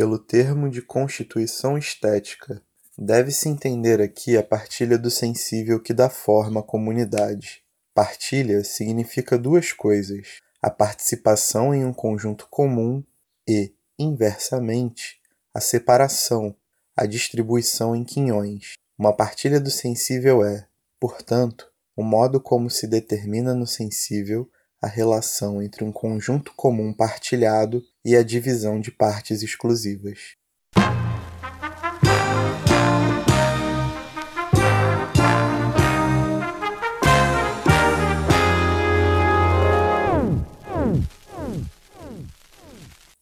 pelo termo de constituição estética, deve-se entender aqui a partilha do sensível que dá forma à comunidade. Partilha significa duas coisas: a participação em um conjunto comum e, inversamente, a separação, a distribuição em quinhões. Uma partilha do sensível é, portanto, o modo como se determina no sensível a relação entre um conjunto comum partilhado e a divisão de partes exclusivas.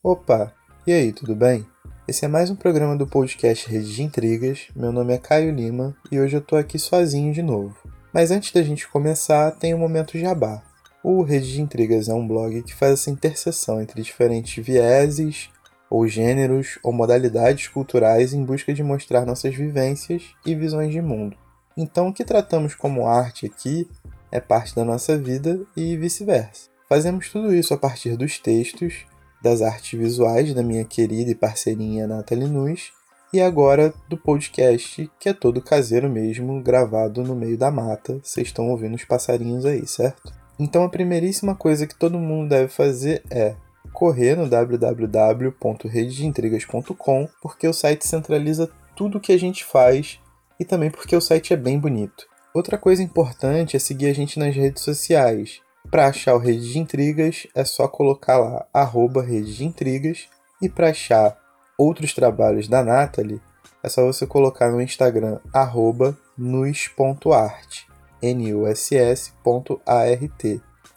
Opa, e aí, tudo bem? Esse é mais um programa do podcast Rede de Intrigas. Meu nome é Caio Lima e hoje eu tô aqui sozinho de novo. Mas antes da gente começar, tem um momento jabá. O Rede de Intrigas é um blog que faz essa interseção entre diferentes vieses, ou gêneros, ou modalidades culturais em busca de mostrar nossas vivências e visões de mundo. Então, o que tratamos como arte aqui é parte da nossa vida e vice-versa. Fazemos tudo isso a partir dos textos das artes visuais da minha querida e parceirinha Nathalie Nunes e agora do podcast, que é todo caseiro mesmo, gravado no meio da mata. Vocês estão ouvindo os passarinhos aí, certo? Então a primeiríssima coisa que todo mundo deve fazer é correr no www.redeintrigas.com, porque o site centraliza tudo o que a gente faz e também porque o site é bem bonito. Outra coisa importante é seguir a gente nas redes sociais. Para achar o Rede de Intrigas, é só colocar lá arroba Rede de Intrigas. E para achar outros trabalhos da Natalie, é só você colocar no Instagram arroba nus.art, nuss.art.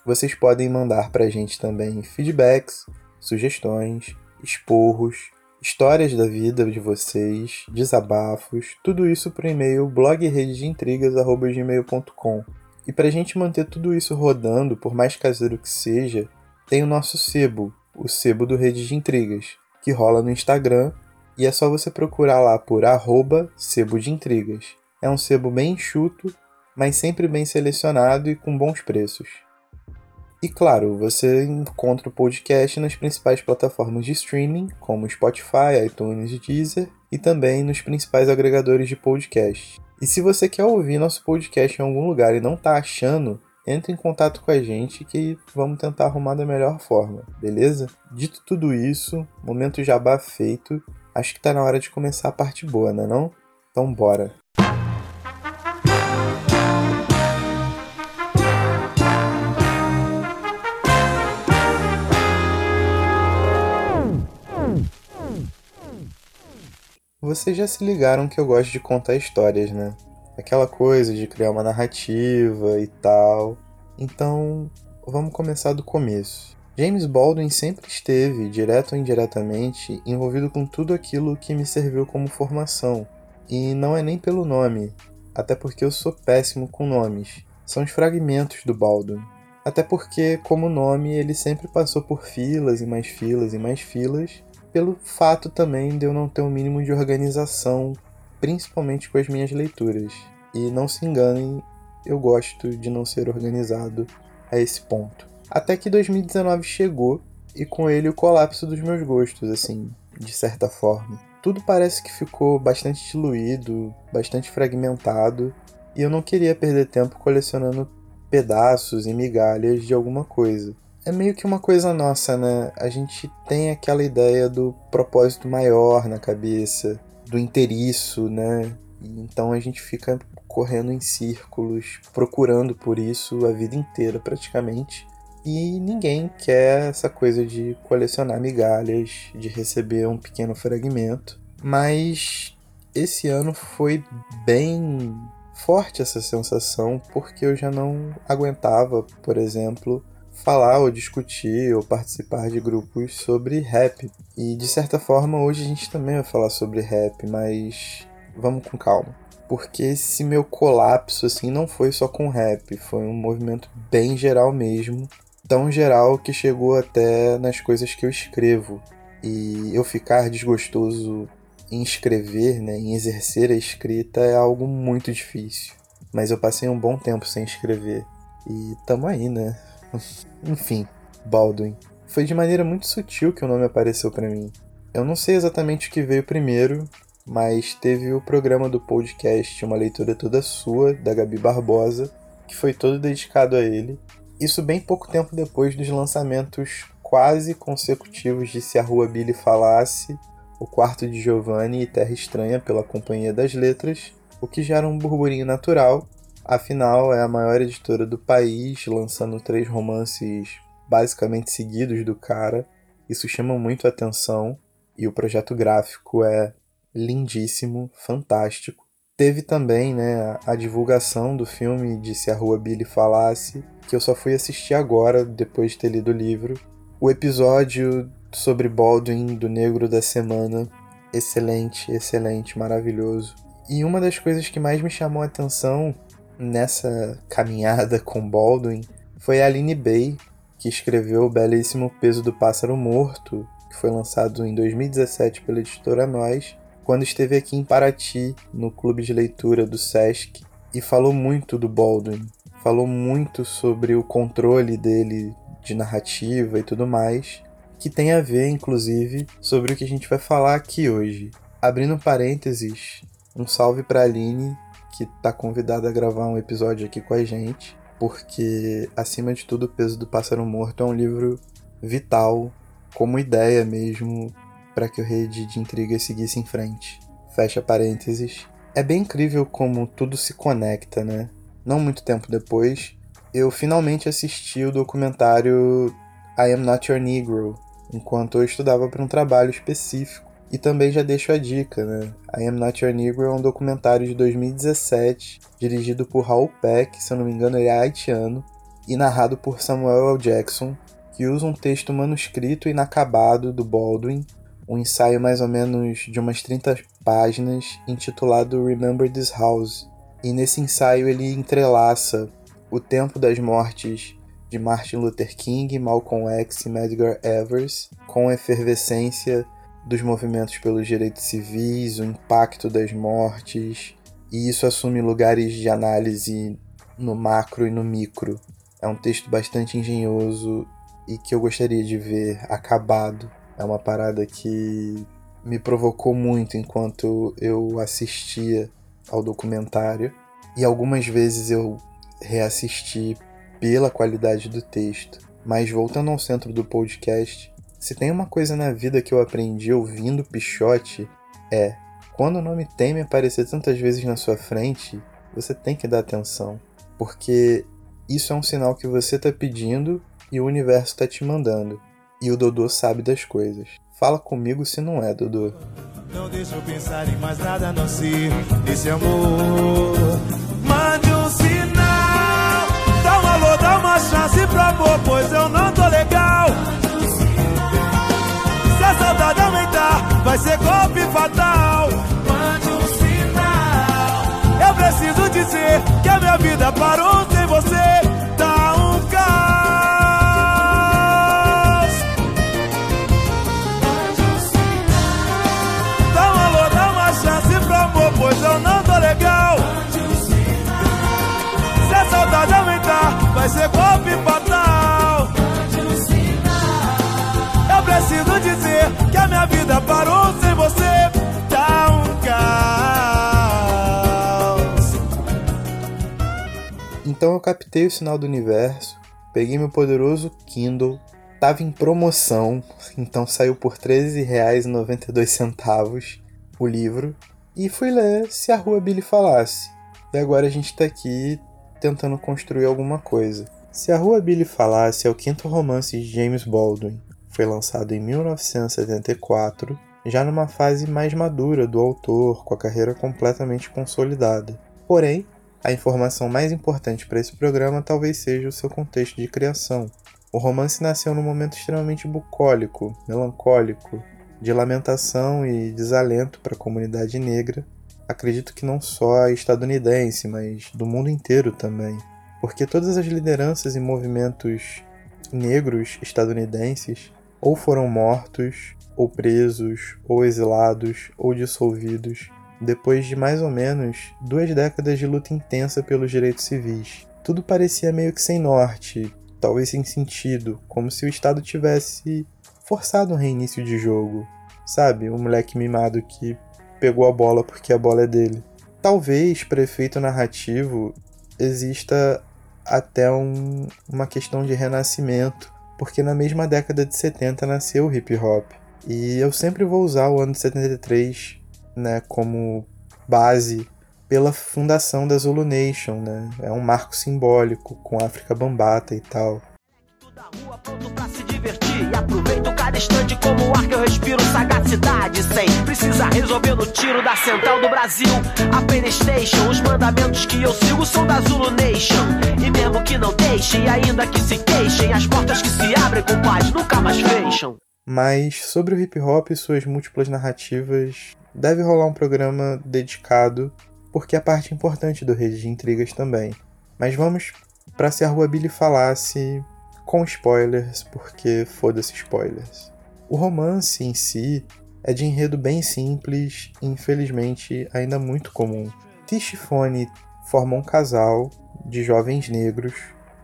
Vocês podem mandar para a gente também feedbacks, sugestões, esporros, histórias da vida de vocês, desabafos, tudo isso por e-mail blogredeintrigas.gmail.com. E para a gente manter tudo isso rodando, por mais caseiro que seja, tem o nosso sebo, o sebo do Rede de Intrigas, que rola no Instagram e é só você procurar lá por arroba sebo de intrigas. É um sebo bem enxuto, mas sempre bem selecionado e com bons preços. E claro, você encontra o podcast nas principais plataformas de streaming, como Spotify, iTunes e Deezer, e também nos principais agregadores de podcast. E se você quer ouvir nosso podcast em algum lugar e não está achando, entre em contato com a gente que vamos tentar arrumar da melhor forma, beleza? Dito tudo isso, momento jabá feito, acho que está na hora de começar a parte boa, né não? Então bora! Vocês já se ligaram que eu gosto de contar histórias, né? Aquela coisa de criar uma narrativa e tal. Então, vamos começar do começo. James Baldwin sempre esteve, direto ou indiretamente, envolvido com tudo aquilo que me serviu como formação. E não é nem pelo nome, até porque eu sou péssimo com nomes. São os fragmentos do Baldwin. Até porque, como nome, ele sempre passou por filas e mais filas e mais filas, pelo fato também de eu não ter o um mínimo de organização, principalmente com as minhas leituras. E não se enganem, eu gosto de não ser organizado a esse ponto. Até que 2019 chegou e com ele o colapso dos meus gostos, assim, de certa forma. Tudo parece que ficou bastante diluído, bastante fragmentado, e eu não queria perder tempo colecionando pedaços e migalhas de alguma coisa é meio que uma coisa nossa, né? A gente tem aquela ideia do propósito maior na cabeça, do inteiriço, né? Então a gente fica correndo em círculos, procurando por isso a vida inteira praticamente. E ninguém quer essa coisa de colecionar migalhas, de receber um pequeno fragmento. Mas esse ano foi bem forte essa sensação, porque eu já não aguentava, por exemplo, falar ou discutir ou participar de grupos sobre rap. E de certa forma hoje a gente também vai falar sobre rap, mas vamos com calma. Porque esse meu colapso assim não foi só com rap, foi um movimento bem geral mesmo, tão geral que chegou até nas coisas que eu escrevo. E eu ficar desgostoso em escrever, né, em exercer a escrita é algo muito difícil. Mas eu passei um bom tempo sem escrever. E tamo aí, né? Enfim, Baldwin. Foi de maneira muito sutil que o nome apareceu para mim. Eu não sei exatamente o que veio primeiro, mas teve o programa do podcast Uma Leitura Toda Sua, da Gabi Barbosa, que foi todo dedicado a ele. Isso bem pouco tempo depois dos lançamentos quase consecutivos de Se a Rua Billy Falasse, O Quarto de Giovanni e Terra Estranha pela Companhia das Letras, o que gera um burburinho natural, afinal é a maior editora do país, lançando três romances basicamente seguidos do cara. Isso chama muito atenção e o projeto gráfico é lindíssimo, fantástico. Teve também né, a divulgação do filme de Se a Rua Billy Falasse, que eu só fui assistir agora, depois de ter lido o livro. O episódio sobre Baldwin do Negro da Semana, excelente, excelente, maravilhoso. E uma das coisas que mais me chamou a atenção nessa caminhada com Baldwin foi a Aline Bay, que escreveu o belíssimo Peso do Pássaro Morto, que foi lançado em 2017 pela editora Nós, quando esteve aqui em Paraty, no clube de leitura do SESC, e falou muito do Baldwin. Falou muito sobre o controle dele de narrativa e tudo mais, que tem a ver, inclusive, sobre o que a gente vai falar aqui hoje. Abrindo parênteses, um salve para Aline, que está convidada a gravar um episódio aqui com a gente, porque, acima de tudo, O Peso do Pássaro Morto é um livro vital, como ideia mesmo, para que o Rede de Intrigas seguisse em frente. Fecha parênteses. É bem incrível como tudo se conecta, né? Não muito tempo depois, eu finalmente assisti o documentário I Am Not Your Negro, enquanto eu estudava para um trabalho específico. E também já deixo a dica, né? I Am Not Your Negro é um documentário de 2017, dirigido por Raul Peck, se eu não me engano ele é haitiano, e narrado por Samuel L. Jackson, que usa um texto manuscrito inacabado do Baldwin um ensaio mais ou menos de umas 30 páginas intitulado Remember This House. E nesse ensaio ele entrelaça o tempo das mortes de Martin Luther King, Malcolm X e Medgar Evers com a efervescência dos movimentos pelos direitos civis, o impacto das mortes, e isso assume lugares de análise no macro e no micro. É um texto bastante engenhoso e que eu gostaria de ver acabado é uma parada que me provocou muito enquanto eu assistia ao documentário e algumas vezes eu reassisti pela qualidade do texto. Mas voltando ao centro do podcast, se tem uma coisa na vida que eu aprendi ouvindo Pichote é quando o nome Temer aparecer tantas vezes na sua frente, você tem que dar atenção, porque isso é um sinal que você está pedindo e o universo está te mandando. E o Dodô sabe das coisas. Fala comigo se não é, Dodô. Não deixa eu pensar em mais nada não se esse amor. Mande um sinal, dá um alô, dá uma chance pro amor, pois eu vai ser golpe fatal. Mande um sinal, eu preciso dizer que a minha vida parou parou sem você. Tá um caos. Então eu captei o sinal do universo, peguei meu poderoso Kindle, tava em promoção, então saiu por R$13,92 o livro, e fui ler Se a Rua Billy Falasse. E agora a gente tá aqui tentando construir alguma coisa. Se a Rua Billy Falasse é o quinto romance de James Baldwin, foi lançado em 1974, já numa fase mais madura do autor, com a carreira completamente consolidada. Porém, a informação mais importante para esse programa talvez seja o seu contexto de criação. O romance nasceu num momento extremamente bucólico, melancólico, de lamentação e desalento para a comunidade negra acredito que não só estadunidense, mas do mundo inteiro também. Porque todas as lideranças e movimentos negros estadunidenses ou foram mortos, ou presos, ou exilados, ou dissolvidos, depois de mais ou menos duas décadas de luta intensa pelos direitos civis. Tudo parecia meio que sem norte, talvez sem sentido, como se o Estado tivesse forçado um reinício de jogo. Sabe? O moleque mimado que pegou a bola porque a bola é dele. Talvez, para efeito narrativo, exista até um, uma questão de renascimento, porque na mesma década de 70 nasceu o hip hop. E eu sempre vou usar o ano de 73 né, como base pela fundação da Zulu Nation, né? É um marco simbólico com a África Bambata e tal. A mas sobre o hip hop e suas múltiplas narrativas deve rolar um programa dedicado porque é parte importante do Rede de Intrigas também. Mas vamos para se a Rua Billy falasse com spoilers, porque foda-se spoilers. O romance em si é de enredo bem simples e infelizmente ainda muito comum. Tish e Fone formam um casal de jovens negros.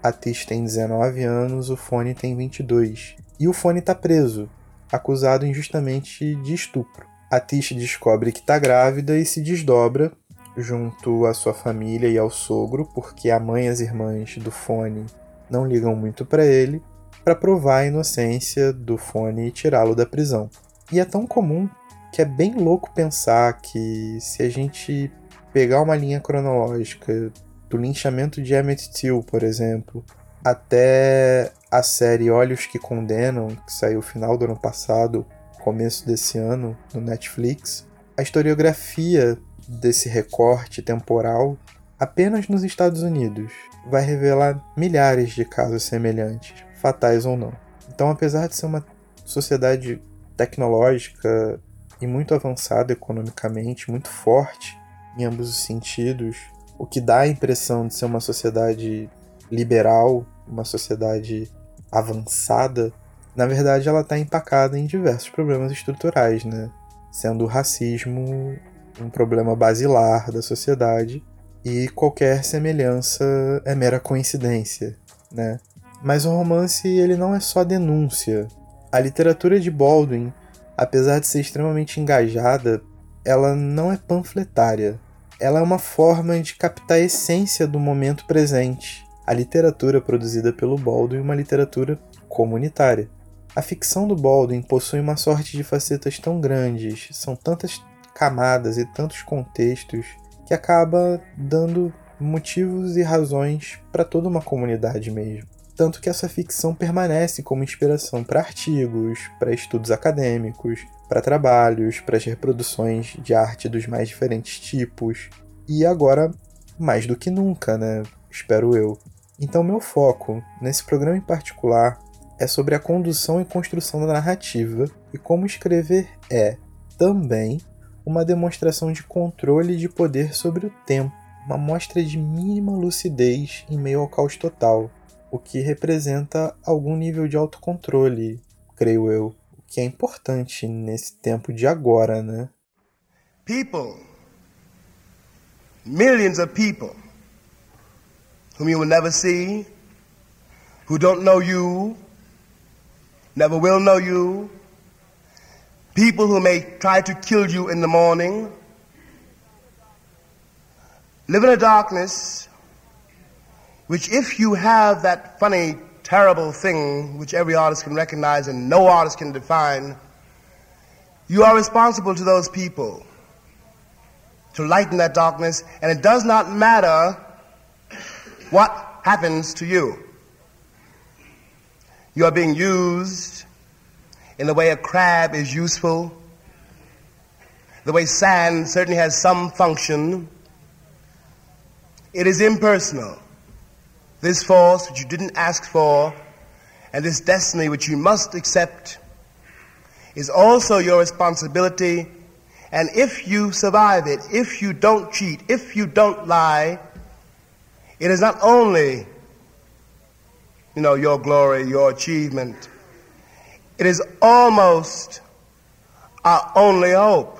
A Tish tem 19 anos, o Fone tem 22. E o Fone está preso, acusado injustamente de estupro. A Tish descobre que está grávida e se desdobra junto à sua família e ao sogro, porque a mãe e as irmãs do Fone não ligam muito para ele, para provar a inocência do Fone e tirá-lo da prisão. E é tão comum que é bem louco pensar que se a gente pegar uma linha cronológica do linchamento de Emmett Till, por exemplo, até a série Olhos que Condenam, que saiu final do ano passado, começo desse ano, no Netflix, a historiografia desse recorte temporal apenas nos Estados Unidos vai revelar milhares de casos semelhantes, fatais ou não. Então, apesar de ser uma sociedade tecnológica e muito avançada economicamente, muito forte em ambos os sentidos, o que dá a impressão de ser uma sociedade liberal, uma sociedade avançada, na verdade ela está empacada em diversos problemas estruturais, né? Sendo o racismo um problema basilar da sociedade e qualquer semelhança é mera coincidência, né? Mas o romance ele não é só denúncia. A literatura de Baldwin, apesar de ser extremamente engajada, ela não é panfletária. Ela é uma forma de captar a essência do momento presente. A literatura produzida pelo Baldwin uma literatura comunitária. A ficção do Baldwin possui uma sorte de facetas tão grandes, são tantas camadas e tantos contextos que acaba dando motivos e razões para toda uma comunidade mesmo. Tanto que essa ficção permanece como inspiração para artigos, para estudos acadêmicos, para trabalhos, para as reproduções de arte dos mais diferentes tipos. E agora, mais do que nunca, né? Espero eu. Então, meu foco nesse programa em particular é sobre a condução e construção da narrativa e como escrever é também uma demonstração de controle e de poder sobre o tempo, uma mostra de mínima lucidez em meio ao caos total, o que representa algum nível de autocontrole, creio eu, o que é importante nesse tempo de agora, né? People, millions of people, whom you will never see, who don't know you, never will know you, people who may try to kill you in the morning, live in a darkness which, if you have that funny, terrible thing which every artist can recognize and no artist can define, you are responsible to those people to lighten that darkness, and it does not matter what happens to you. You are being used in the way a crab is useful, the way sand certainly has some function. It is impersonal. This force which you didn't ask for, and this destiny which you must accept, is also your responsibility. And if you survive it, if you don't cheat, if you don't lie, it is not only, you know, your glory, your achievement, It is almost our only hope.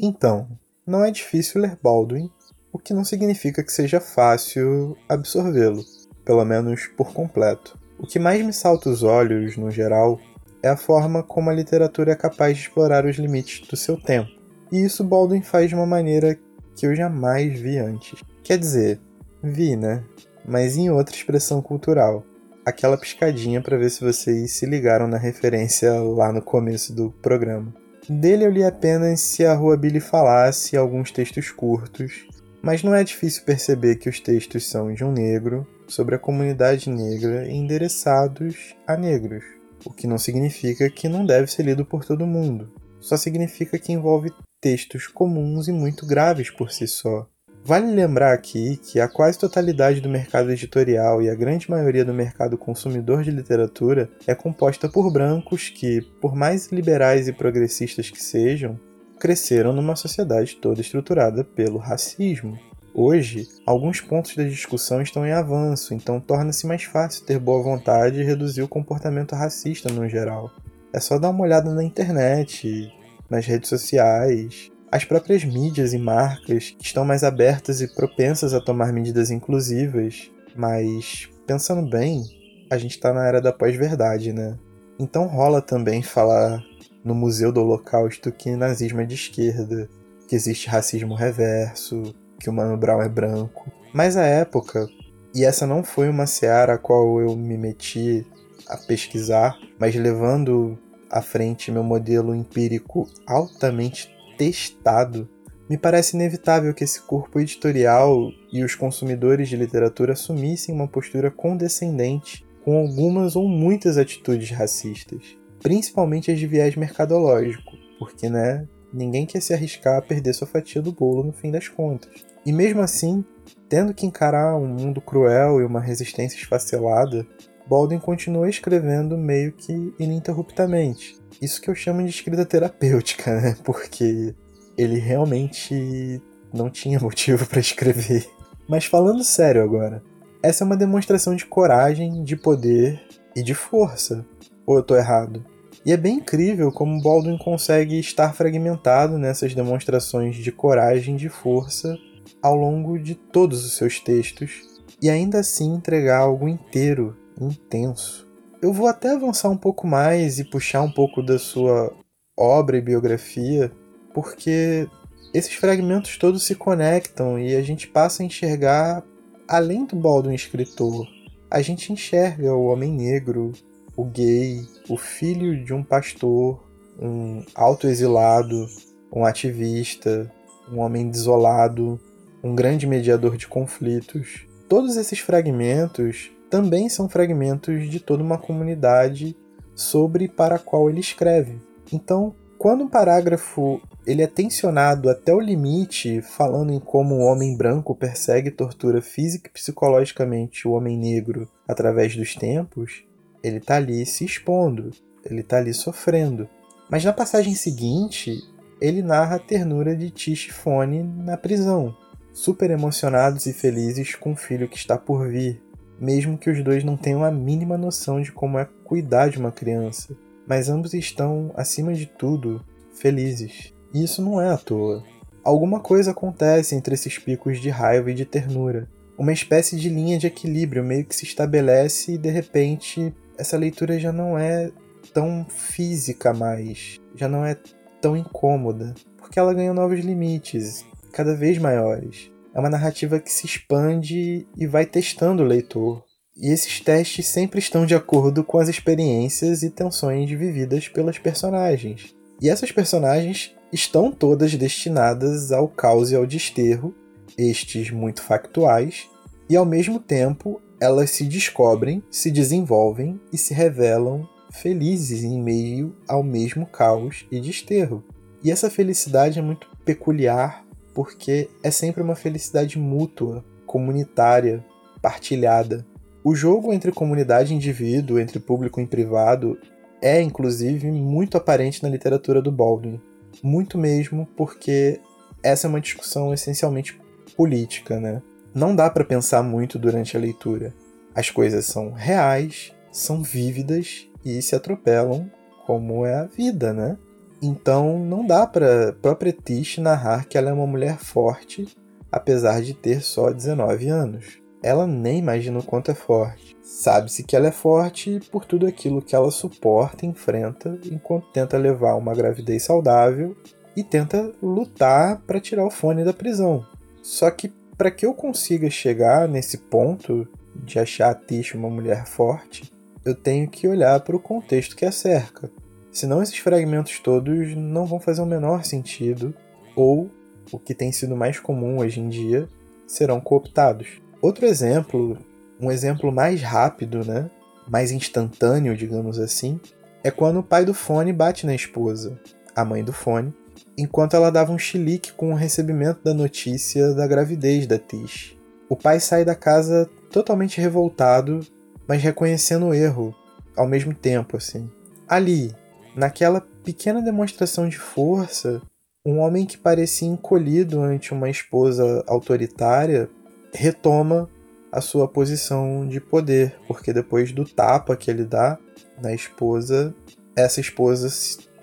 Então, não é difícil ler Baldwin, o que não significa que seja fácil absorvê-lo, pelo menos por completo. O que mais me salta os olhos, no geral, é a forma como a literatura é capaz de explorar os limites do seu tempo. E isso Baldwin faz de uma maneira que eu jamais vi antes. Quer dizer, vi, né? Mas em outra expressão cultural. Aquela piscadinha para ver se vocês se ligaram na referência lá no começo do programa. Dele eu li apenas Se a Rua Billy Falasse alguns textos curtos, mas não é difícil perceber que os textos são de um negro, sobre a comunidade negra e endereçados a negros o que não significa que não deve ser lido por todo mundo. Só significa que envolve textos comuns e muito graves por si só. Vale lembrar aqui que a quase totalidade do mercado editorial e a grande maioria do mercado consumidor de literatura é composta por brancos que, por mais liberais e progressistas que sejam, cresceram numa sociedade toda estruturada pelo racismo. Hoje, alguns pontos da discussão estão em avanço, então torna-se mais fácil ter boa vontade e reduzir o comportamento racista no geral. É só dar uma olhada na internet, nas redes sociais, as próprias mídias e marcas que estão mais abertas e propensas a tomar medidas inclusivas, mas pensando bem, a gente está na era da pós-verdade, né? Então rola também falar no Museu do Holocausto que nazismo é de esquerda, que existe racismo reverso, que o Mano Brown é branco. Mas a época, e essa não foi uma seara a qual eu me meti a pesquisar, mas levando à frente meu modelo empírico altamente testado, me parece inevitável que esse corpo editorial e os consumidores de literatura assumissem uma postura condescendente com algumas ou muitas atitudes racistas, principalmente as de viés mercadológico, porque, né, ninguém quer se arriscar a perder sua fatia do bolo no fim das contas. E mesmo assim, tendo que encarar um mundo cruel e uma resistência esfacelada, Baldwin continua escrevendo meio que ininterruptamente. Isso que eu chamo de escrita terapêutica, né? Porque ele realmente não tinha motivo para escrever. Mas falando sério agora, essa é uma demonstração de coragem, de poder e de força. Ou eu tô errado? E é bem incrível como Baldwin consegue estar fragmentado nessas demonstrações de coragem e de força ao longo de todos os seus textos e ainda assim entregar algo inteiro, intenso. Eu vou até avançar um pouco mais e puxar um pouco da sua obra e biografia, porque esses fragmentos todos se conectam e a gente passa a enxergar além do Baldwin escritor. A gente enxerga o homem negro, o gay, o filho de um pastor, um autoexilado, um ativista, um homem desolado, um grande mediador de conflitos. Todos esses fragmentos também são fragmentos de toda uma comunidade sobre para a qual ele escreve. Então, quando um parágrafo ele é tensionado até o limite, falando em como o homem branco persegue e tortura física e psicologicamente o homem negro através dos tempos, ele está ali se expondo, ele está ali sofrendo. Mas na passagem seguinte, ele narra a ternura de Tish Fone na prisão, super emocionados e felizes com o filho que está por vir, mesmo que os dois não tenham a mínima noção de como é cuidar de uma criança. Mas ambos estão, acima de tudo, felizes. E isso não é à toa. Alguma coisa acontece entre esses picos de raiva e de ternura. Uma espécie de linha de equilíbrio meio que se estabelece e de repente essa leitura já não é tão física mais, já não é tão incômoda, porque ela ganha novos limites, cada vez maiores. É uma narrativa que se expande e vai testando o leitor. E esses testes sempre estão de acordo com as experiências e tensões vividas pelas personagens. E essas personagens estão todas destinadas ao caos e ao desterro, estes muito factuais, e ao mesmo tempo elas se descobrem, se desenvolvem e se revelam felizes em meio ao mesmo caos e desterro. E essa felicidade é muito peculiar porque é sempre uma felicidade mútua, comunitária, partilhada. O jogo entre comunidade e indivíduo, entre público e privado, é inclusive muito aparente na literatura do Baldwin. Muito mesmo porque essa é uma discussão essencialmente política, né? Não dá para pensar muito durante a leitura. As coisas são reais, são vívidas e se atropelam como é a vida, né? Então não dá para própria Tish narrar que ela é uma mulher forte, apesar de ter só 19 anos. ela nem imagina o quanto é forte. Sabe-se que ela é forte por tudo aquilo que ela suporta e enfrenta enquanto tenta levar uma gravidez saudável e tenta lutar para tirar o fone da prisão. Só que para que eu consiga chegar nesse ponto de achar a Tish uma mulher forte, eu tenho que olhar para o contexto que a cerca. Senão esses fragmentos todos não vão fazer o menor sentido, ou, o que tem sido mais comum hoje em dia, serão cooptados. Outro exemplo, um exemplo mais rápido, né? mais instantâneo, digamos assim, é quando o pai do Fone bate na esposa, a mãe do Fone, enquanto ela dava um chilique com o recebimento da notícia da gravidez da Tish. O pai sai da casa totalmente revoltado, mas reconhecendo o erro ao mesmo tempo, assim. Ali, naquela pequena demonstração de força, um homem que parecia encolhido ante uma esposa autoritária retoma a sua posição de poder, porque depois do tapa que ele dá na esposa, essa esposa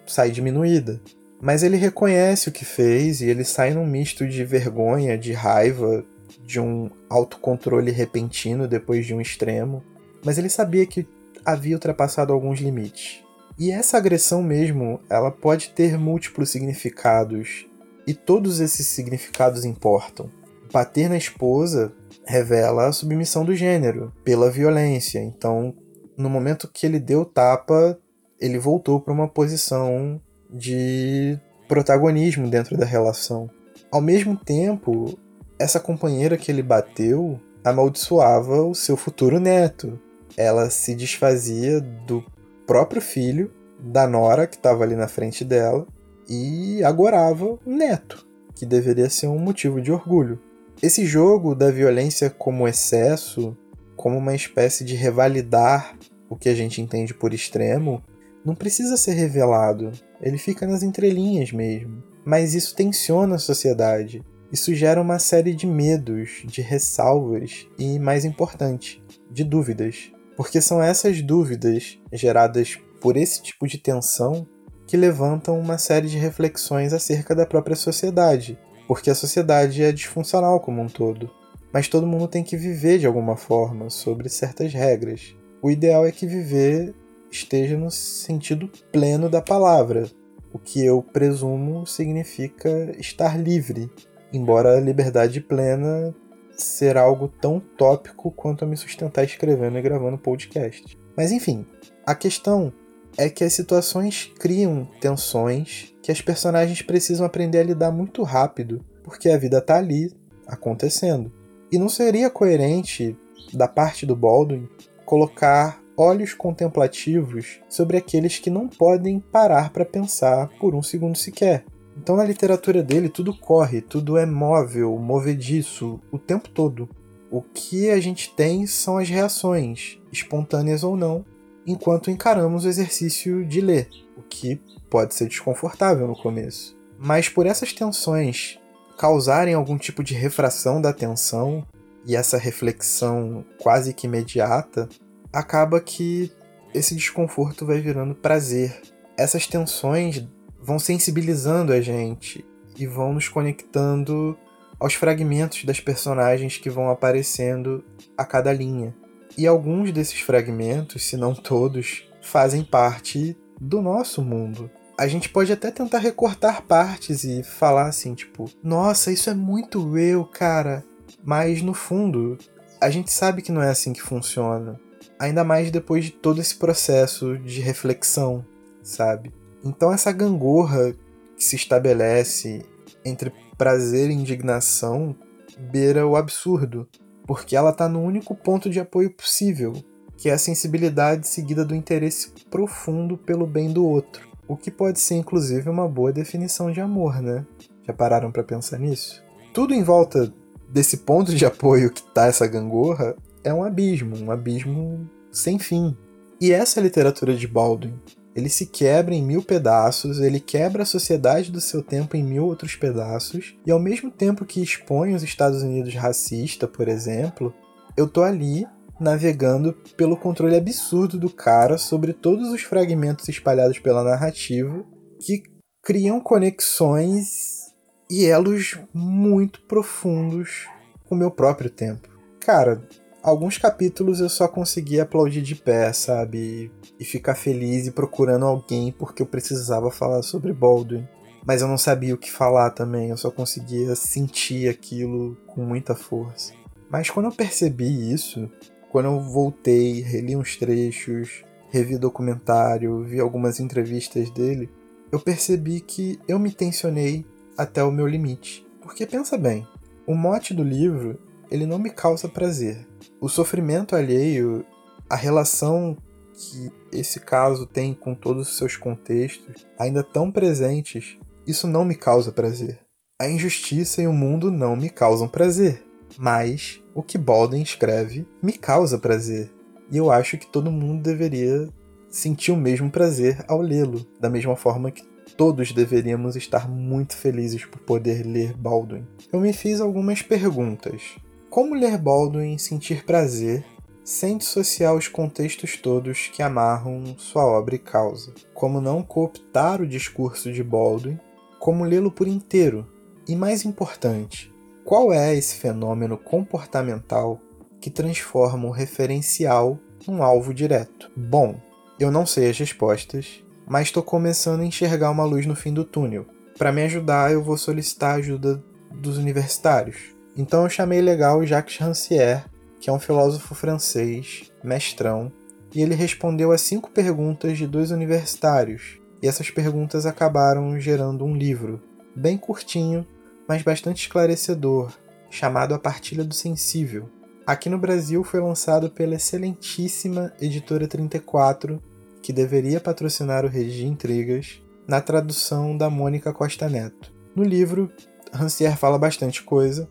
sai diminuída. Mas ele reconhece o que fez e ele sai num misto de vergonha, de raiva, de um autocontrole repentino depois de um extremo. Mas ele sabia que havia ultrapassado alguns limites. E essa agressão mesmo, ela pode ter múltiplos significados, e todos esses significados importam. Bater na esposa revela a submissão do gênero pela violência. Então, no momento que ele deu tapa, ele voltou para uma posição de protagonismo dentro da relação. Ao mesmo tempo, essa companheira que ele bateu amaldiçoava o seu futuro neto. Ela se desfazia do próprio filho, da nora que estava ali na frente dela, e agorava o neto, que deveria ser um motivo de orgulho. Esse jogo da violência como excesso, como uma espécie de revalidar o que a gente entende por extremo, não precisa ser revelado, ele fica nas entrelinhas mesmo. Mas isso tensiona a sociedade. Isso gera uma série de medos, de ressalvas e, mais importante, de dúvidas. Porque são essas dúvidas geradas por esse tipo de tensão que levantam uma série de reflexões acerca da própria sociedade, porque a sociedade é disfuncional como um todo. Mas todo mundo tem que viver de alguma forma, sobre certas regras. O ideal é que viver esteja no sentido pleno da palavra, o que eu presumo significa estar livre, embora a liberdade plena ser algo tão tópico quanto a me sustentar escrevendo e gravando podcast. Mas enfim, a questão é que as situações criam tensões que as personagens precisam aprender a lidar muito rápido, porque a vida está ali acontecendo. E não seria coerente da parte do Baldwin colocar olhos contemplativos sobre aqueles que não podem parar para pensar por um segundo sequer. Então, na literatura dele, tudo corre, tudo é móvel, movediço, o tempo todo. O que a gente tem são as reações, espontâneas ou não, enquanto encaramos o exercício de ler, o que pode ser desconfortável no começo. Mas por essas tensões causarem algum tipo de refração da atenção e essa reflexão quase que imediata, acaba que esse desconforto vai virando prazer. Essas tensões vão sensibilizando a gente e vão nos conectando aos fragmentos das personagens que vão aparecendo a cada linha. E alguns desses fragmentos, se não todos, fazem parte do nosso mundo. A gente pode até tentar recortar partes e falar assim, tipo, nossa, isso é muito eu, cara. Mas no fundo, a gente sabe que não é assim que funciona. Ainda mais depois de todo esse processo de reflexão, sabe? Então essa gangorra que se estabelece entre prazer e indignação beira o absurdo, porque ela está no único ponto de apoio possível, que é a sensibilidade seguida do interesse profundo pelo bem do outro, o que pode ser inclusive uma boa definição de amor, né? Já pararam para pensar nisso? Tudo em volta desse ponto de apoio que tá essa gangorra é um abismo, um abismo sem fim. E essa é a literatura de Baldwin. Ele se quebra em mil pedaços, ele quebra a sociedade do seu tempo em mil outros pedaços, e ao mesmo tempo que expõe os Estados Unidos racista, por exemplo, eu tô ali navegando pelo controle absurdo do cara sobre todos os fragmentos espalhados pela narrativa que criam conexões e elos muito profundos com o meu próprio tempo. cara, alguns capítulos eu só conseguia aplaudir de pé, sabe? E ficar feliz e procurando alguém porque eu precisava falar sobre Baldwin. Mas eu não sabia o que falar também, eu só conseguia sentir aquilo com muita força. Mas quando eu percebi isso, quando eu voltei, reli uns trechos, revi documentário, vi algumas entrevistas dele, eu percebi que eu me tensionei até o meu limite. Porque pensa bem, o mote do livro, ele não me causa prazer. O sofrimento alheio, a relação que esse caso tem com todos os seus contextos, ainda tão presentes, isso não me causa prazer. A injustiça e o mundo não me causam prazer. Mas o que Baldwin escreve me causa prazer. E eu acho que todo mundo deveria sentir o mesmo prazer ao lê-lo, da mesma forma que todos deveríamos estar muito felizes por poder ler Baldwin. Eu me fiz algumas perguntas. Como ler Baldwin sentir prazer sem dissociar os contextos todos que amarram sua obra e causa? Como não cooptar o discurso de Baldwin? Como lê-lo por inteiro? E mais importante, qual é esse fenômeno comportamental que transforma o referencial num alvo direto? Bom, eu não sei as respostas, mas estou começando a enxergar uma luz no fim do túnel. Para me ajudar, eu vou solicitar a ajuda dos universitários. Então eu chamei legal Jacques Rancière, que é um filósofo francês, mestrão, e ele respondeu a cinco perguntas de dois universitários, e essas perguntas acabaram gerando um livro, bem curtinho, mas bastante esclarecedor, chamado A Partilha do Sensível. Aqui no Brasil foi lançado pela excelentíssima Editora 34, que deveria patrocinar o Rede de Intrigas, na tradução da Mônica Costa Neto. No livro, Rancière fala bastante coisa,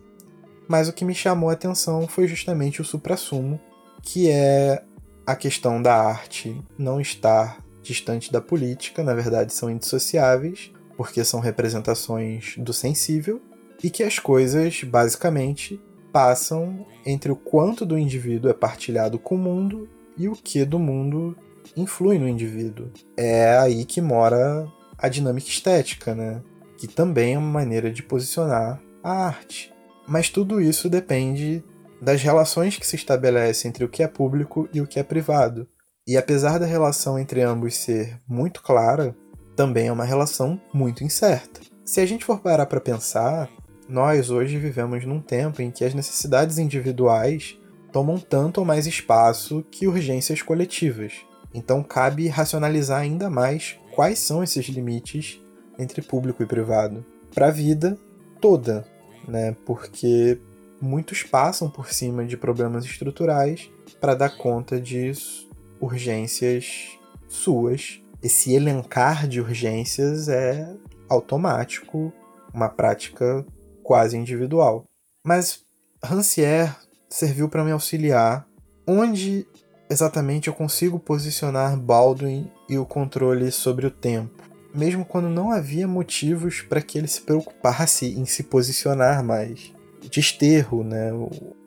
mas o que me chamou a atenção foi justamente o suprassumo, que é a questão da arte não estar distante da política, na verdade são indissociáveis, porque são representações do sensível, e que as coisas, basicamente, passam entre o quanto do indivíduo é partilhado com o mundo e o que do mundo influi no indivíduo. É aí que mora a dinâmica estética, né? Que também é uma maneira de posicionar a arte. Mas tudo isso depende das relações que se estabelecem entre o que é público e o que é privado. E apesar da relação entre ambos ser muito clara, também é uma relação muito incerta. Se a gente for parar para pensar, nós hoje vivemos num tempo em que as necessidades individuais tomam tanto ou mais espaço que urgências coletivas. Então cabe racionalizar ainda mais quais são esses limites entre público e privado para a vida toda, né? Porque muitos passam por cima de problemas estruturais para dar conta de urgências suas. Esse elencar de urgências é automático, uma prática quase individual. Mas Rancière serviu para me auxiliar onde exatamente eu consigo posicionar Baldwin e o controle sobre o tempo mesmo quando não havia motivos para que ele se preocupasse em se posicionar mais. Desterro, né?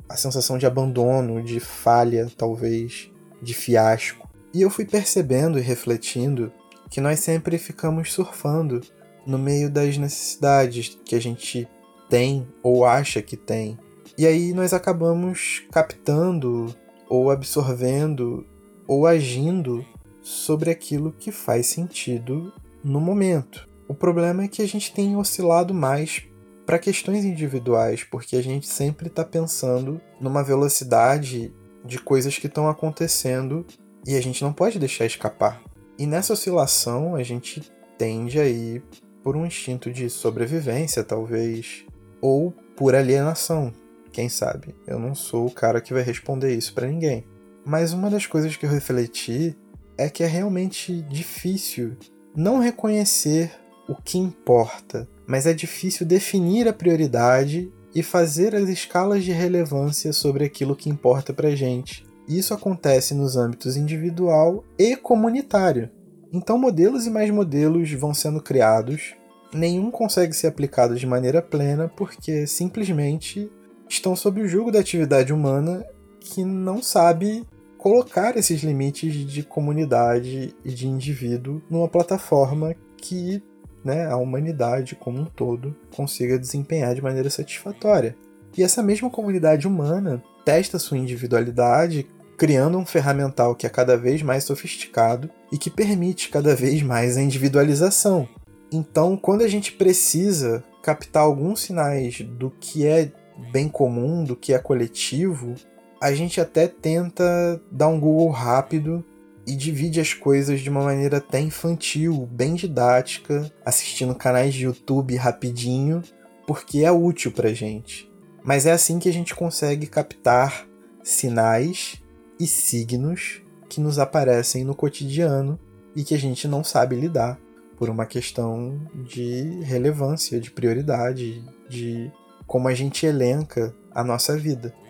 a sensação de abandono, de falha, talvez, de fiasco. E eu fui percebendo e refletindo que nós sempre ficamos surfando no meio das necessidades que a gente tem ou acha que tem. E aí nós acabamos captando ou absorvendo ou agindo sobre aquilo que faz sentido no momento. O problema é que a gente tem oscilado mais para questões individuais, porque a gente sempre está pensando numa velocidade de coisas que estão acontecendo e a gente não pode deixar escapar. E nessa oscilação a gente tende a ir por um instinto de sobrevivência, talvez, ou por alienação, quem sabe. Eu não sou o cara que vai responder isso para ninguém. Mas uma das coisas que eu refleti é que é realmente difícil não reconhecer o que importa, mas é difícil definir a prioridade e fazer as escalas de relevância sobre aquilo que importa para gente. Isso acontece nos âmbitos individual e comunitário. Então, modelos e mais modelos vão sendo criados, nenhum consegue ser aplicado de maneira plena porque simplesmente estão sob o jugo da atividade humana que não sabe colocar esses limites de comunidade e de indivíduo numa plataforma que né, a humanidade como um todo consiga desempenhar de maneira satisfatória. E essa mesma comunidade humana testa sua individualidade criando um ferramental que é cada vez mais sofisticado e que permite cada vez mais a individualização. Então, quando a gente precisa captar alguns sinais do que é bem comum, do que é coletivo, a gente até tenta dar um Google rápido e divide as coisas de uma maneira até infantil, bem didática, assistindo canais de YouTube rapidinho, porque é útil pra gente. Mas é assim que a gente consegue captar sinais e signos que nos aparecem no cotidiano e que a gente não sabe lidar por uma questão de relevância, de prioridade, de como a gente elenca a nossa vida.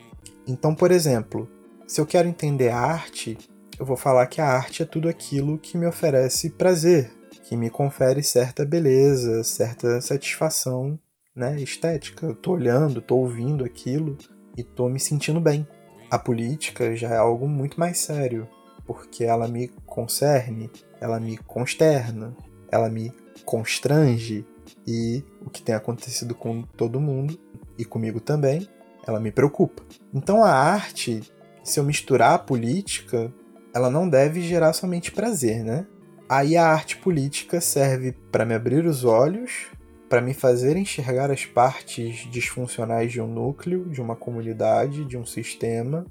Então, por exemplo, se eu quero entender a arte, eu vou falar que a arte é tudo aquilo que me oferece prazer, que me confere certa beleza, certa satisfação né, estética. Eu tô olhando, tô ouvindo aquilo e tô me sentindo bem. A política já é algo muito mais sério, porque ela me concerne, ela me consterna, ela me constrange e o que tem acontecido com todo mundo e comigo também, ela me preocupa. Então a arte, se eu misturar a política, ela não deve gerar somente prazer, né? Aí a arte política serve para me abrir os olhos, para me fazer enxergar as partes disfuncionais de um núcleo, de uma comunidade, de um sistema,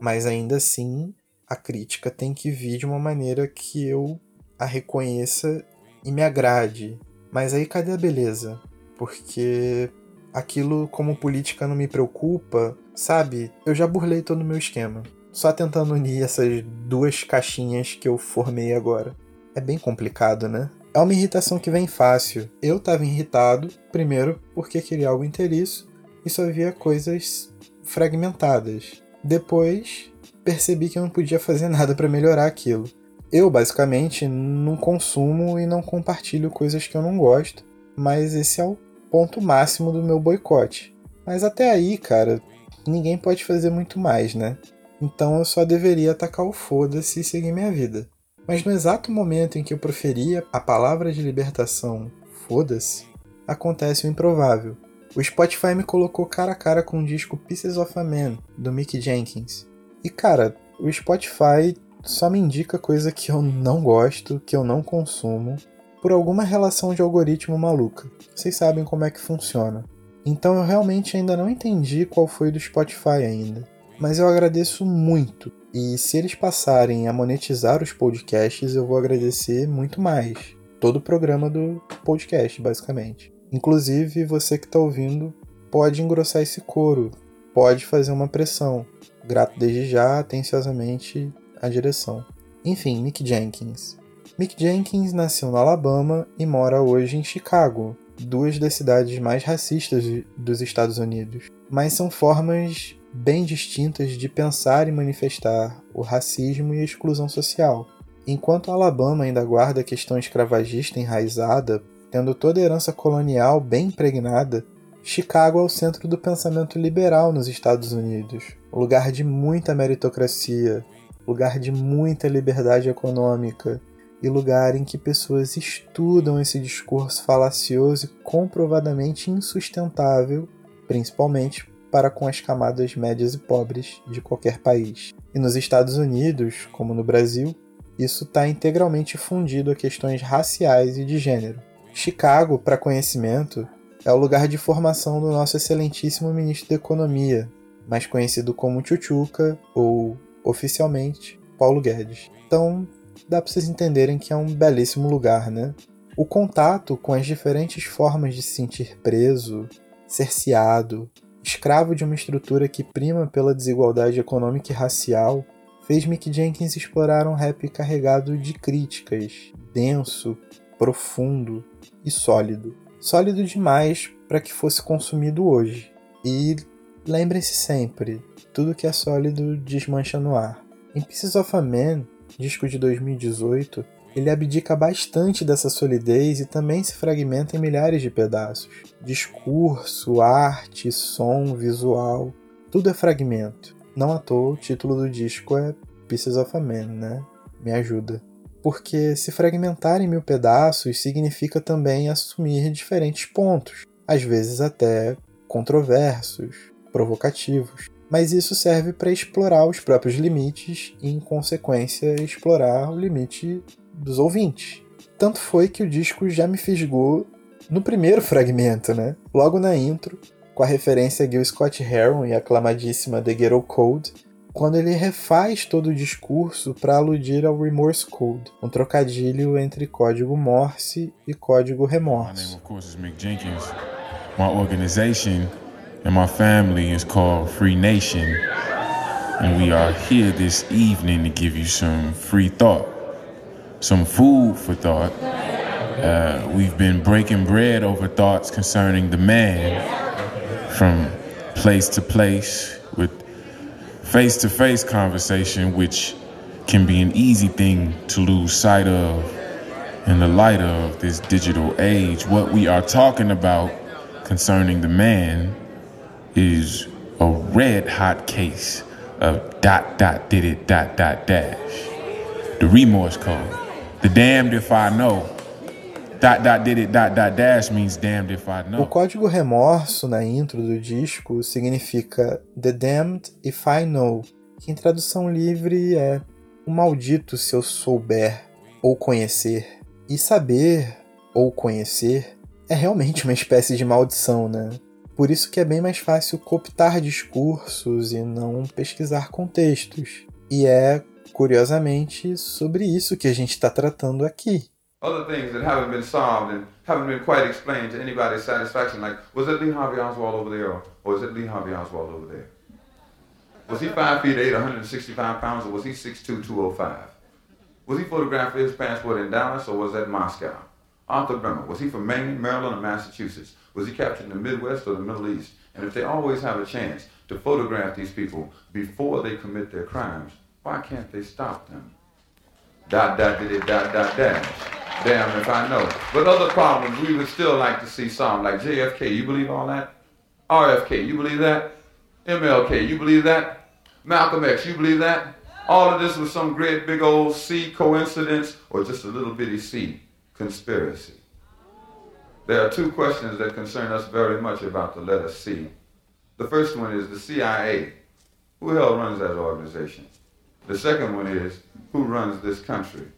mas ainda assim a crítica tem que vir de uma maneira que eu a reconheça e me agrade. Mas aí cadê a beleza? Porque aquilo como política não me preocupa, sabe? Eu já burlei todo o meu esquema só tentando unir essas duas caixinhas que eu formei agora. É bem complicado, né? É uma irritação que vem fácil. Eu estava irritado, primeiro, porque queria algo inteiriço e só via coisas fragmentadas. Depois, percebi que eu não podia fazer nada para melhorar aquilo. Eu, basicamente, não consumo e não compartilho coisas que eu não gosto, mas esse é o ponto máximo do meu boicote. Mas até aí, cara, ninguém pode fazer muito mais, né? então eu só deveria atacar o foda-se e seguir minha vida. Mas no exato momento em que eu proferia a palavra de libertação foda-se, acontece o improvável. O Spotify me colocou cara a cara com o disco Pieces of a Man, do Mick Jenkins. E cara, o Spotify só me indica coisa que eu não gosto, que eu não consumo, por alguma relação de algoritmo maluca. Vocês sabem como é que funciona. Então eu realmente ainda não entendi qual foi do Spotify ainda mas eu agradeço muito. E se eles passarem a monetizar os podcasts, eu vou agradecer muito mais. Todo o programa do podcast, basicamente. Inclusive, você que está ouvindo pode engrossar esse coro, pode fazer uma pressão. Grato desde já, atenciosamente, a direção. Enfim, Mick Jenkins. Mick Jenkins nasceu no Alabama e mora hoje em Chicago, duas das cidades mais racistas dos Estados Unidos. Mas são formas bem distintas de pensar e manifestar o racismo e a exclusão social. Enquanto Alabama ainda guarda a questão escravagista enraizada, tendo toda a herança colonial bem impregnada, Chicago é o centro do pensamento liberal nos Estados Unidos, lugar de muita meritocracia, lugar de muita liberdade econômica e lugar em que pessoas estudam esse discurso falacioso e comprovadamente insustentável, principalmente para com as camadas médias e pobres de qualquer país. E nos Estados Unidos, como no Brasil, isso está integralmente fundido a questões raciais e de gênero. Chicago, para conhecimento, é o lugar de formação do nosso excelentíssimo ministro da Economia, mais conhecido como Chuchuca ou, oficialmente, Paulo Guedes. Então, dá para vocês entenderem que é um belíssimo lugar, né? O contato com as diferentes formas de se sentir preso, cerceado, escravo de uma estrutura que prima pela desigualdade econômica e racial, fez Mick Jenkins explorar um rap carregado de críticas, denso, profundo e sólido. Sólido demais para que fosse consumido hoje. E lembrem-se sempre, tudo que é sólido desmancha no ar. Em Pieces of a Man, disco de 2018, ele abdica bastante dessa solidez e também se fragmenta em milhares de pedaços. Discurso, arte, som, visual, tudo é fragmento. Não à toa o título do disco é Pieces of a Man, né? Me ajuda. Porque se fragmentar em mil pedaços significa também assumir diferentes pontos, às vezes até controversos, provocativos, mas isso serve para explorar os próprios limites e, em consequência, explorar o limite dos ouvintes. Tanto foi que o disco já me fisgou no primeiro fragmento, né? Logo na intro, com a referência a Gil Scott Heron e a aclamadíssima The Ghetto Code, quando ele refaz todo o discurso para aludir ao Remorse Code, um trocadilho entre código Morse e código remorso. My organization and my family is called Free Nation, and we are here this evening to give you some free thought, some food for thought. Uh, we've been breaking bread over thoughts concerning the man from place to place with face to face conversation, which can be an easy thing to lose sight of in the light of this digital age. What we are talking about concerning the man is a red hot case of dot dot did it dot dot dash. The remorse code. The damned if I know. Dot, dot, did it, dot, dot, dash means damned if I know. O código remorso na intro do disco significa The Damned If I Know, que em tradução livre é o maldito se eu souber ou conhecer. E saber ou conhecer é realmente uma espécie de maldição, né? Por isso que é bem mais fácil cooptar discursos e não pesquisar contextos. E é, curiosamente, sobre isso que a gente está tratando aqui. other things that haven't been solved and haven't been quite explained to anybody's satisfaction. Like, was it Lee Harvey Oswald over there, or was it Lee Harvey Oswald over there? Was he five feet eight, 165 pounds, or was he 6'2", 205? Was he photographed for his passport in Dallas, or was that Moscow? Arthur Bremer, was he from Maine, Maryland, or Massachusetts? Was he captured in the Midwest or the Middle East? And if they always have a chance to photograph these people before they commit their crimes, why can't they stop them? Dot, dot, did it, dot, dot, dash. Damn if I know. But other problems we would still like to see some, like JFK. You believe all that? RFK, you believe that? MLK, you believe that? Malcolm X, you believe that? All of this was some great big old C coincidence or just a little bitty C conspiracy. There are two questions that concern us very much about the letter C. The first one is the CIA. Who hell runs that organization? The second one is who runs this country?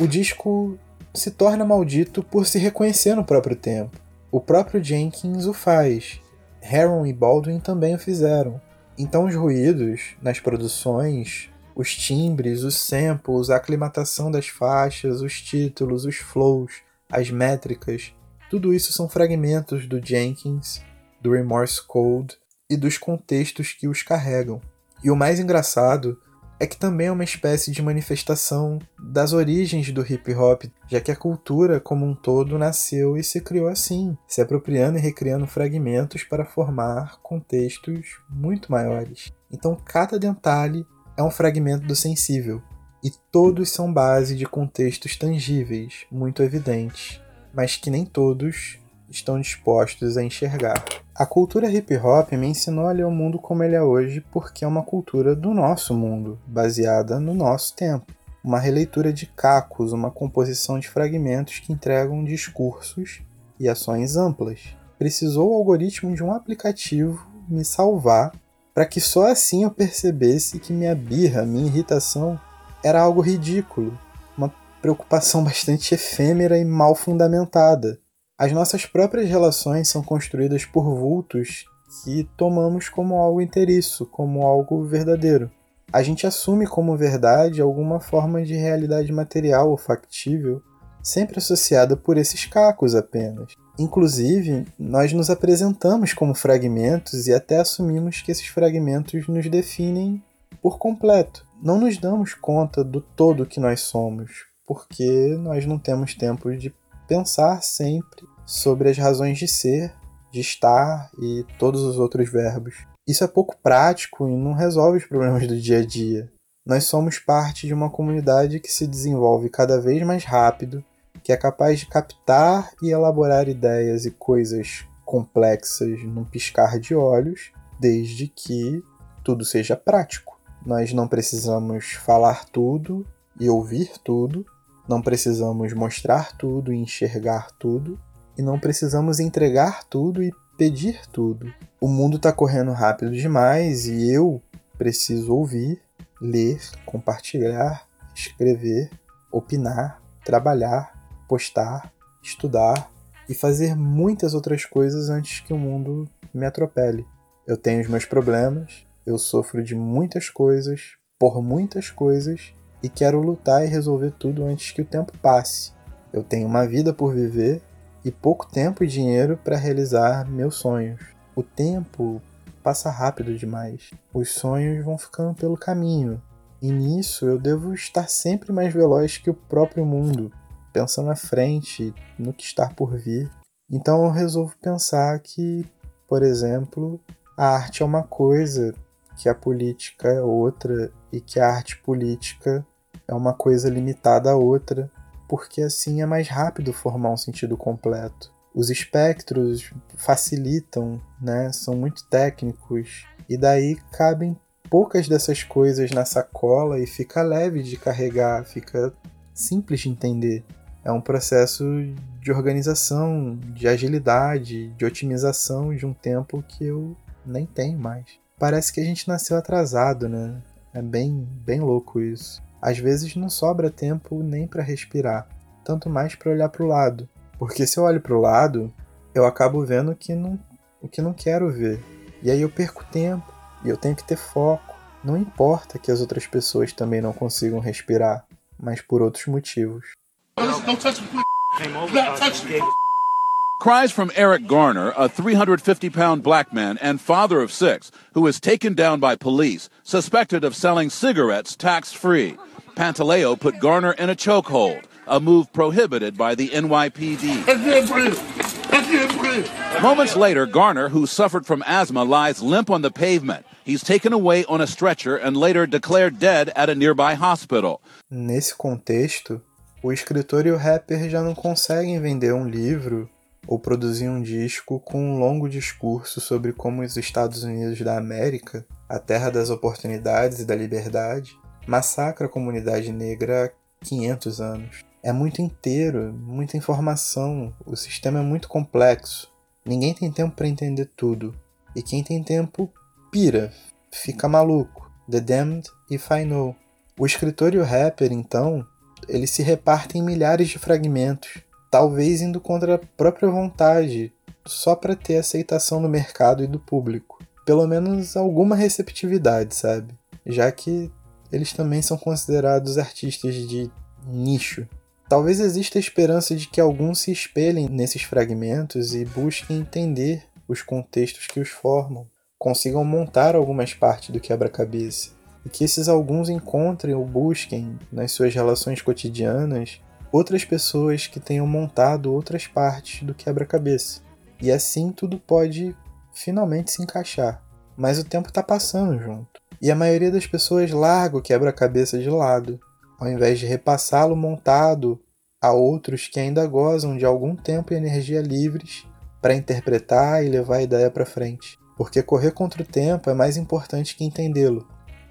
O disco se torna maldito por se reconhecer no próprio tempo. O próprio Jenkins o faz. Heron e Baldwin também o fizeram. Então os ruídos nas produções, os timbres, os samples, a aclimatação das faixas, os títulos, os flows, as métricas, tudo isso são fragmentos do Jenkins, do Remorse Code e dos contextos que os carregam. E o mais engraçado é que também é uma espécie de manifestação das origens do hip hop, já que a cultura como um todo nasceu e se criou assim, se apropriando e recriando fragmentos para formar contextos muito maiores. Então cada detalhe é um fragmento do sensível, e todos são base de contextos tangíveis, muito evidentes, mas que nem todos estão dispostos a enxergar. A cultura hip hop me ensinou a ler o mundo como ele é hoje porque é uma cultura do nosso mundo, baseada no nosso tempo. Uma releitura de cacos, uma composição de fragmentos que entregam discursos e ações amplas. Precisou o algoritmo de um aplicativo me salvar para que só assim eu percebesse que minha birra, minha irritação era algo ridículo, uma preocupação bastante efêmera e mal fundamentada as nossas próprias relações são construídas por vultos que tomamos como algo inteiriço, como algo verdadeiro. A gente assume como verdade alguma forma de realidade material ou factível, sempre associada por esses cacos apenas. Inclusive, nós nos apresentamos como fragmentos e até assumimos que esses fragmentos nos definem por completo. Não nos damos conta do todo que nós somos, porque nós não temos tempo de pensar sempre sobre as razões de ser, de estar e todos os outros verbos. Isso é pouco prático e não resolve os problemas do dia a dia. Nós somos parte de uma comunidade que se desenvolve cada vez mais rápido, que é capaz de captar e elaborar ideias e coisas complexas num piscar de olhos, desde que tudo seja prático. Nós não precisamos falar tudo e ouvir tudo, não precisamos mostrar tudo e enxergar tudo. e não precisamos entregar tudo e pedir tudo. O mundo está correndo rápido demais e eu preciso ouvir, ler, compartilhar, escrever, opinar, trabalhar, postar, estudar e fazer muitas outras coisas antes que o mundo me atropele. Eu tenho os meus problemas, eu sofro de muitas coisas, por muitas coisas e quero lutar e resolver tudo antes que o tempo passe. Eu tenho uma vida por viver e pouco tempo e dinheiro para realizar meus sonhos. O tempo passa rápido demais. Os sonhos vão ficando pelo caminho. E nisso eu devo estar sempre mais veloz que o próprio mundo, pensando à frente no que está por vir. Então eu resolvo pensar que, por exemplo, a arte é uma coisa, que a política é outra e que a arte política é uma coisa limitada a outra, porque assim é mais rápido formar um sentido completo. Os espectros facilitam, né? São muito técnicos e daí cabem poucas dessas coisas na sacola e fica leve de carregar, fica simples de entender. É um processo de organização, de agilidade, de otimização de um tempo que eu nem tenho mais. Parece que a gente nasceu atrasado, né? É bem, bem louco isso. Às vezes não sobra tempo nem para respirar, tanto mais para olhar para o lado. Porque se eu olho para o lado, eu acabo vendo que não, o que não quero ver. E aí eu perco tempo, e eu tenho que ter foco. Não importa que as outras pessoas também não consigam respirar, mas por outros motivos. Cries from Eric Garner, a 350 pound black man and father of six, who was taken down by police, suspected of selling cigarettes tax free. Pantaleo put Garner in a chokehold, a move prohibited by the NYPD. Moments later, Garner, who suffered from asthma, lies limp on the pavement. He's taken away on a stretcher and later declared dead at a nearby hospital. Nesse contexto, o escritor e o rapper já não conseguem vender um livro ou produzir um disco com um longo discurso sobre como os Estados Unidos da América, a terra das oportunidades e da liberdade, massacra a comunidade negra há 500 anos. É muito inteiro, muita informação, o sistema é muito complexo. Ninguém tem tempo para entender tudo. E quem tem tempo pira, fica maluco. The Damned I Know. O escritor e o rapper, então, eles se repartem em milhares de fragmentos, talvez indo contra a própria vontade, só para ter aceitação do mercado e do público. Pelo menos alguma receptividade, sabe? Já que eles também são considerados artistas de nicho. Talvez exista a esperança de que alguns se espelhem nesses fragmentos e busquem entender os contextos que os formam, consigam montar algumas partes do quebra-cabeça, e que esses alguns encontrem ou busquem nas suas relações cotidianas outras pessoas que tenham montado outras partes do quebra-cabeça. E assim tudo pode finalmente se encaixar. Mas o tempo está passando junto. E a maioria das pessoas larga o quebra-cabeça de lado, ao invés de repassá-lo montado a outros que ainda gozam de algum tempo e energia livres para interpretar e levar a ideia para frente. Porque correr contra o tempo é mais importante que entendê-lo.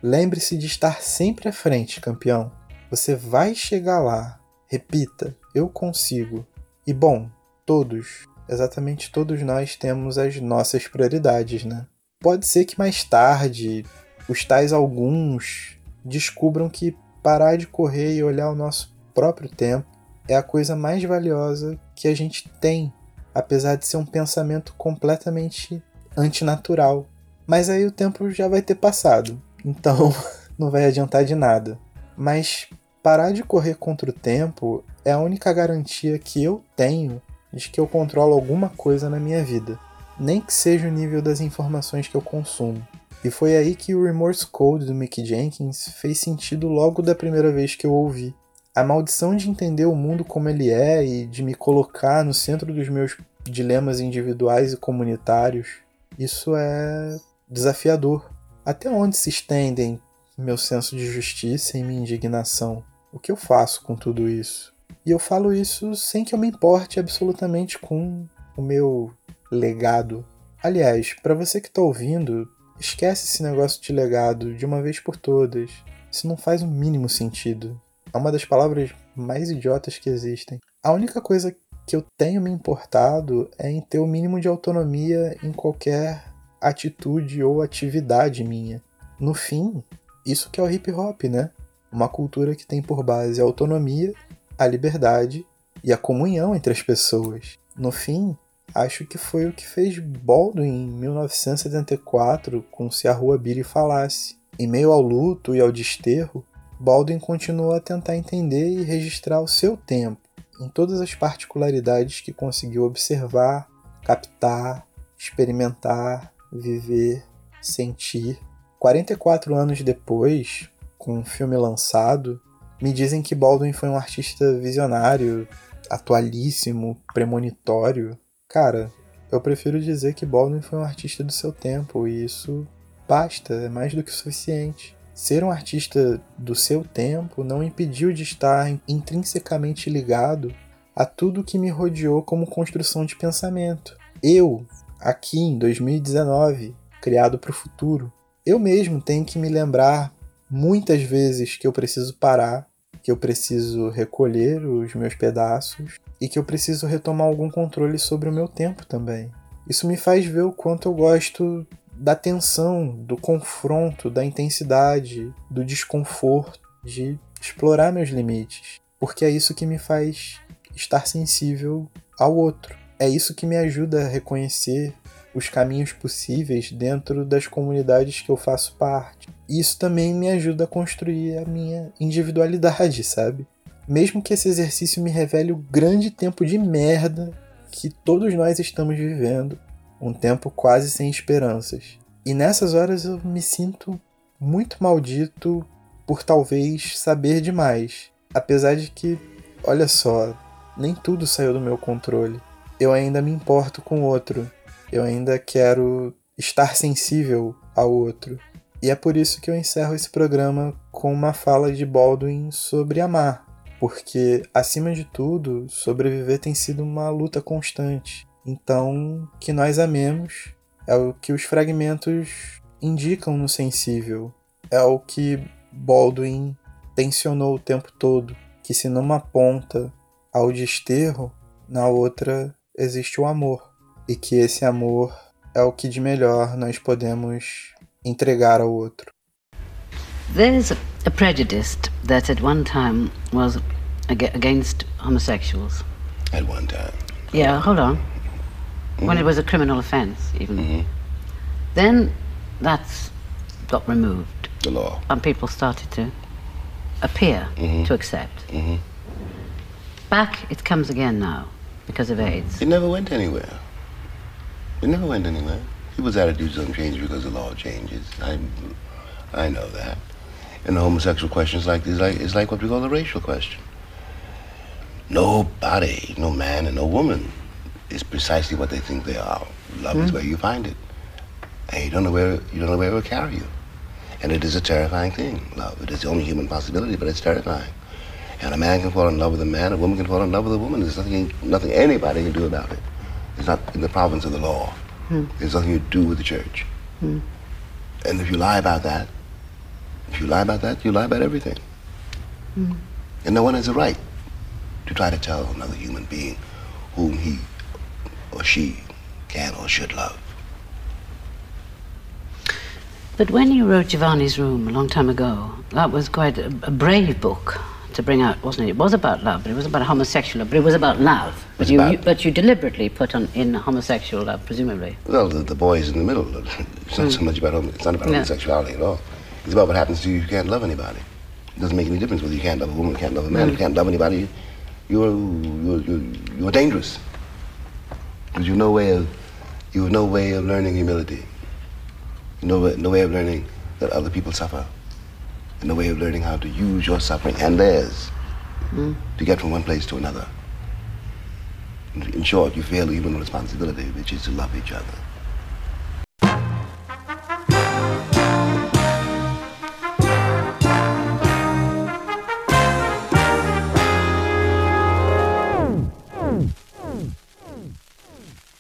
Lembre-se de estar sempre à frente, campeão. Você vai chegar lá. Repita, eu consigo. E bom, todos, exatamente todos nós temos as nossas prioridades, né? Pode ser que mais tarde os tais alguns descubram que parar de correr e olhar o nosso próprio tempo é a coisa mais valiosa que a gente tem, apesar de ser um pensamento completamente antinatural. Mas aí o tempo já vai ter passado, então não vai adiantar de nada. Mas parar de correr contra o tempo é a única garantia que eu tenho de que eu controlo alguma coisa na minha vida, nem que seja o nível das informações que eu consumo. E foi aí que o Remorse Code do Mick Jenkins fez sentido logo da primeira vez que eu ouvi. A maldição de entender o mundo como ele é e de me colocar no centro dos meus dilemas individuais e comunitários, isso é desafiador. Até onde se estendem meu senso de justiça e minha indignação? O que eu faço com tudo isso? E eu falo isso sem que eu me importe absolutamente com o meu legado. Aliás, para você que está ouvindo, esquece esse negócio de legado de uma vez por todas. Isso não faz o mínimo sentido. É uma das palavras mais idiotas que existem. A única coisa que eu tenho me importado é em ter o mínimo de autonomia em qualquer atitude ou atividade minha. No fim, isso que é o hip hop, né? Uma cultura que tem por base a autonomia, a liberdade e a comunhão entre as pessoas. No fim, acho que foi o que fez Baldwin em 1974 com Se a Rua Billy Falasse. Em meio ao luto e ao desterro, Baldwin continuou a tentar entender e registrar o seu tempo, em todas as particularidades que conseguiu observar, captar, experimentar, viver, sentir. 44 anos depois, com um filme lançado, me dizem que Baldwin foi um artista visionário, atualíssimo, premonitório. Cara, eu prefiro dizer que Baldwin foi um artista do seu tempo e isso basta, é mais do que suficiente. Ser um artista do seu tempo não impediu de estar intrinsecamente ligado a tudo que me rodeou como construção de pensamento. Eu, aqui em 2019, criado para o futuro, eu mesmo tenho que me lembrar muitas vezes que eu preciso parar, que eu preciso recolher os meus pedaços e que eu preciso retomar algum controle sobre o meu tempo também. Isso me faz ver o quanto eu gosto da tensão, do confronto, da intensidade, do desconforto, de explorar meus limites, porque é isso que me faz estar sensível ao outro. É isso que me ajuda a reconhecer os caminhos possíveis dentro das comunidades que eu faço parte. Isso também me ajuda a construir a minha individualidade, sabe? Mesmo que esse exercício me revele o grande tempo de merda que todos nós estamos vivendo, um tempo quase sem esperanças. E nessas horas eu me sinto muito maldito por talvez saber demais. Apesar de que, olha só, nem tudo saiu do meu controle. Eu ainda me importo com o outro. Eu ainda quero estar sensível ao outro. E é por isso que eu encerro esse programa com uma fala de Baldwin sobre amar. Porque, acima de tudo, sobreviver tem sido uma luta constante. Então, que nós amemos é o que os fragmentos indicam no sensível. É o que Baldwin tensionou o tempo todo, que se numa ponta há o desterro, na outra existe o amor, e que esse amor é o que de melhor nós podemos entregar ao outro. There's a prejudice that at one time was against homosexuals. At one time. Yeah, hold on. mm-hmm. when it was a criminal offence, even. Mm-hmm. Then that's got removed. The law. And people started to appear mm-hmm. to accept. Mm-hmm. Back it comes again now because of AIDS. It never went anywhere. It never went anywhere. People's attitudes don't change because the law changes. I, I know that. And the homosexual question is like, is like, is like what we call the racial question. Nobody, no man and no woman is precisely what they think they are. Love mm. is hmm. where you find it. And you don't know where you don't know where it will carry you. And it is a terrifying thing, love. It is the only human possibility, but it's terrifying. And a man can fall in love with a man, a woman can fall in love with a woman. There's nothing nothing anybody can do about it. It's not in the province of the law. Mm. There's nothing you do with the church. Mm. And if you lie about that, if you lie about that, you lie about everything. Mm. And no one has a right to try to tell another human being whom he or she can or should love. But when you wrote Giovanni's Room a long time ago, that was quite a, a, brave book to bring out, wasn't it? It was about love, but it was about homosexual, but it was about love. But you, you, but you deliberately put on in homosexual love, presumably. Well, the, the boy is in the middle. It's not mm. so much about it's not about yeah. homosexuality at all. It's about what happens to you. You can't love anybody. It doesn't make any difference whether you can't love a woman, can't love a man, mm. you can't love anybody. You're you're, you're, you're dangerous. Because you've no way of you have no way of learning humility. No no way of learning that other people suffer. And no way of learning how to use your suffering and theirs mm. to get from one place to another. In short, you fail the human responsibility, which is to love each other.